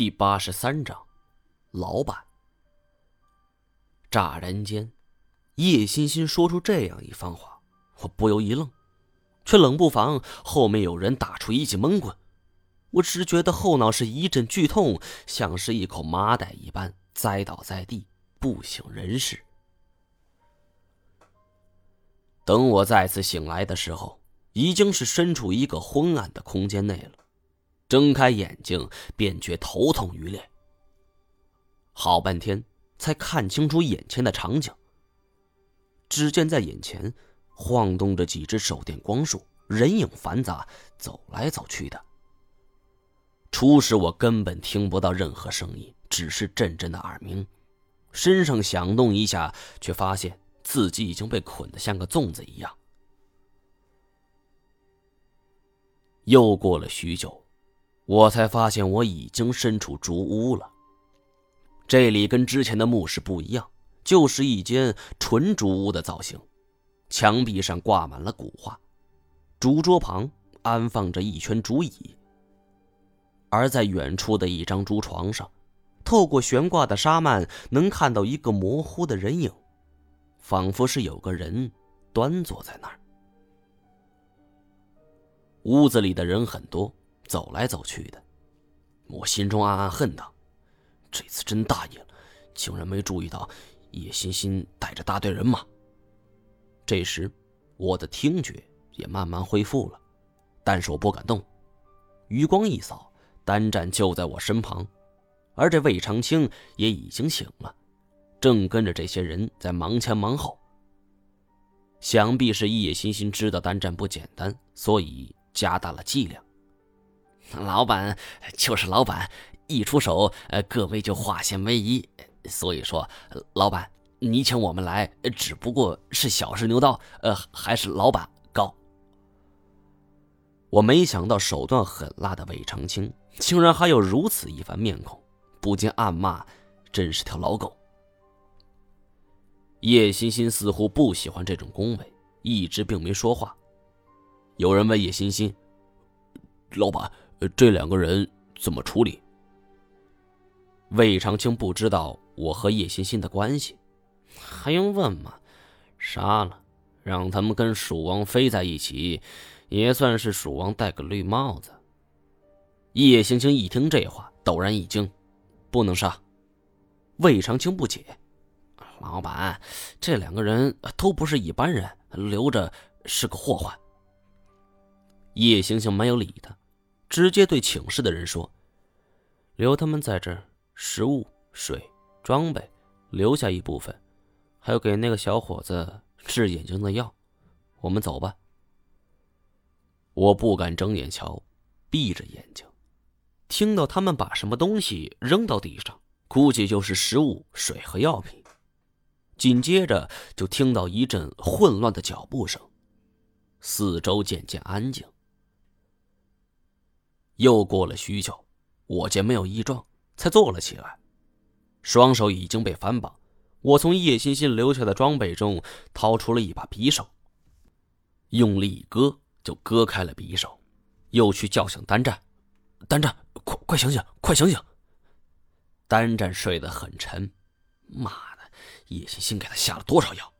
第八十三章，老板。乍然间，叶欣欣说出这样一番话，我不由一愣，却冷不防后面有人打出一记闷棍，我只觉得后脑是一阵剧痛，像是一口麻袋一般栽倒在地，不省人事。等我再次醒来的时候，已经是身处一个昏暗的空间内了。睁开眼睛，便觉头痛欲裂。好半天才看清楚眼前的场景。只见在眼前晃动着几只手电光束，人影繁杂，走来走去的。初时我根本听不到任何声音，只是阵阵的耳鸣。身上响动一下，却发现自己已经被捆得像个粽子一样。又过了许久。我才发现我已经身处竹屋了。这里跟之前的墓室不一样，就是一间纯竹屋的造型，墙壁上挂满了古画，竹桌旁安放着一圈竹椅，而在远处的一张竹床上，透过悬挂的纱幔，能看到一个模糊的人影，仿佛是有个人端坐在那儿。屋子里的人很多。走来走去的，我心中暗暗恨道：“这次真大意了，竟然没注意到叶欣欣带着大队人马。”这时，我的听觉也慢慢恢复了，但是我不敢动。余光一扫，单战就在我身旁，而这魏长青也已经醒了，正跟着这些人在忙前忙后。想必是叶欣欣知道单战不简单，所以加大了剂量。老板就是老板，一出手，呃，各位就化险为夷。所以说，老板，你请我们来，只不过是小试牛刀，呃，还是老板高。我没想到手段狠辣的魏长青，竟然还有如此一番面孔，不禁暗骂：真是条老狗。叶欣欣似乎不喜欢这种恭维，一直并没说话。有人问叶欣欣：“老板。”这两个人怎么处理？魏长青不知道我和叶欣欣的关系，还用问吗？杀了，让他们跟蜀王飞在一起，也算是蜀王戴个绿帽子。叶星星一听这话，陡然一惊：“不能杀！”魏长青不解：“老板，这两个人都不是一般人，留着是个祸患。”叶星星没有理他。直接对请示的人说：“留他们在这儿，食物、水、装备，留下一部分，还有给那个小伙子治眼睛的药。我们走吧。”我不敢睁眼瞧，闭着眼睛，听到他们把什么东西扔到地上，估计就是食物、水和药品。紧接着就听到一阵混乱的脚步声，四周渐渐安静。又过了许久，我见没有异状，才坐了起来，双手已经被反绑。我从叶欣欣留下的装备中掏出了一把匕首，用力一割，就割开了匕首，又去叫醒单战：“单战，快快醒醒，快醒醒！”单战睡得很沉，妈的，叶欣欣给他下了多少药？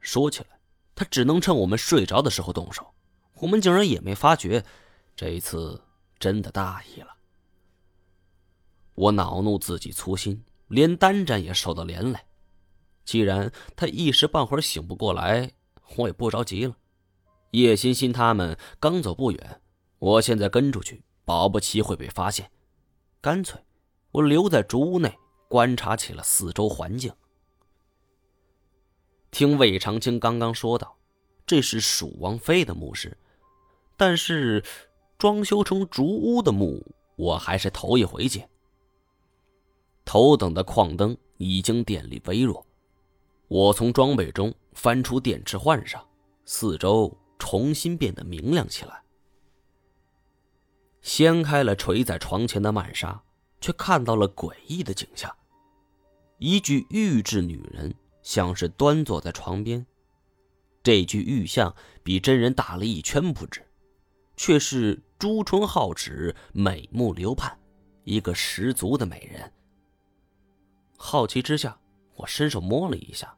说起来，他只能趁我们睡着的时候动手，我们竟然也没发觉。这一次真的大意了，我恼怒自己粗心，连单战也受到连累。既然他一时半会儿醒不过来，我也不着急了。叶欣欣他们刚走不远，我现在跟出去，保不齐会被发现。干脆，我留在竹屋内观察起了四周环境。听魏长青刚刚说道，这是蜀王妃的墓室，但是。装修成竹屋的墓，我还是头一回见。头等的矿灯已经电力微弱，我从装备中翻出电池换上，四周重新变得明亮起来。掀开了垂在床前的幔纱，却看到了诡异的景象：一具玉质女人，像是端坐在床边，这具玉像比真人大了一圈不止。却是朱唇皓齿，美目流盼，一个十足的美人。好奇之下，我伸手摸了一下，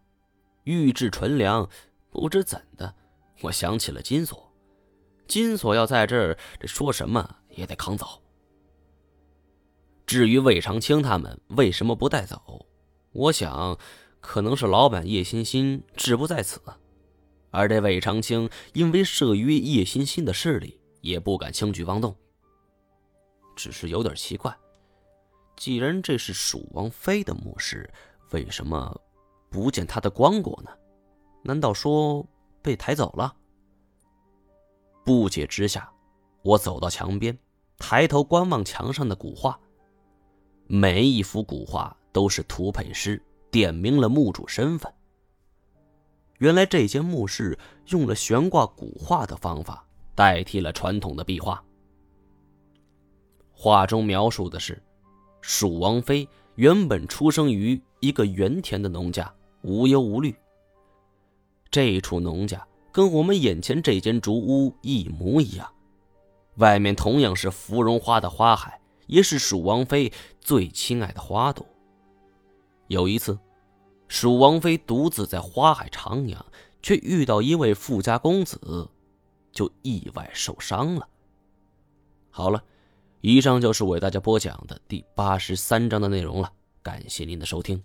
玉质纯良，不知怎的，我想起了金锁。金锁要在这儿，这说什么也得扛走。至于魏长青他们为什么不带走，我想，可能是老板叶欣欣志不在此，而这魏长青因为慑于叶欣欣的势力，也不敢轻举妄动。只是有点奇怪，既然这是蜀王妃的墓室，为什么不见他的棺椁呢？难道说被抬走了？不解之下，我走到墙边，抬头观望墙上的古画。每一幅古画都是图配师点明了墓主身份。原来这间墓室用了悬挂古画的方法代替了传统的壁画。画中描述的是，蜀王妃原本出生于一个原田的农家，无忧无虑。这处农家跟我们眼前这间竹屋一模一样，外面同样是芙蓉花的花海，也是蜀王妃最亲爱的花朵。有一次，蜀王妃独自在花海徜徉，却遇到一位富家公子，就意外受伤了。好了。以上就是为大家播讲的第八十三章的内容了，感谢您的收听。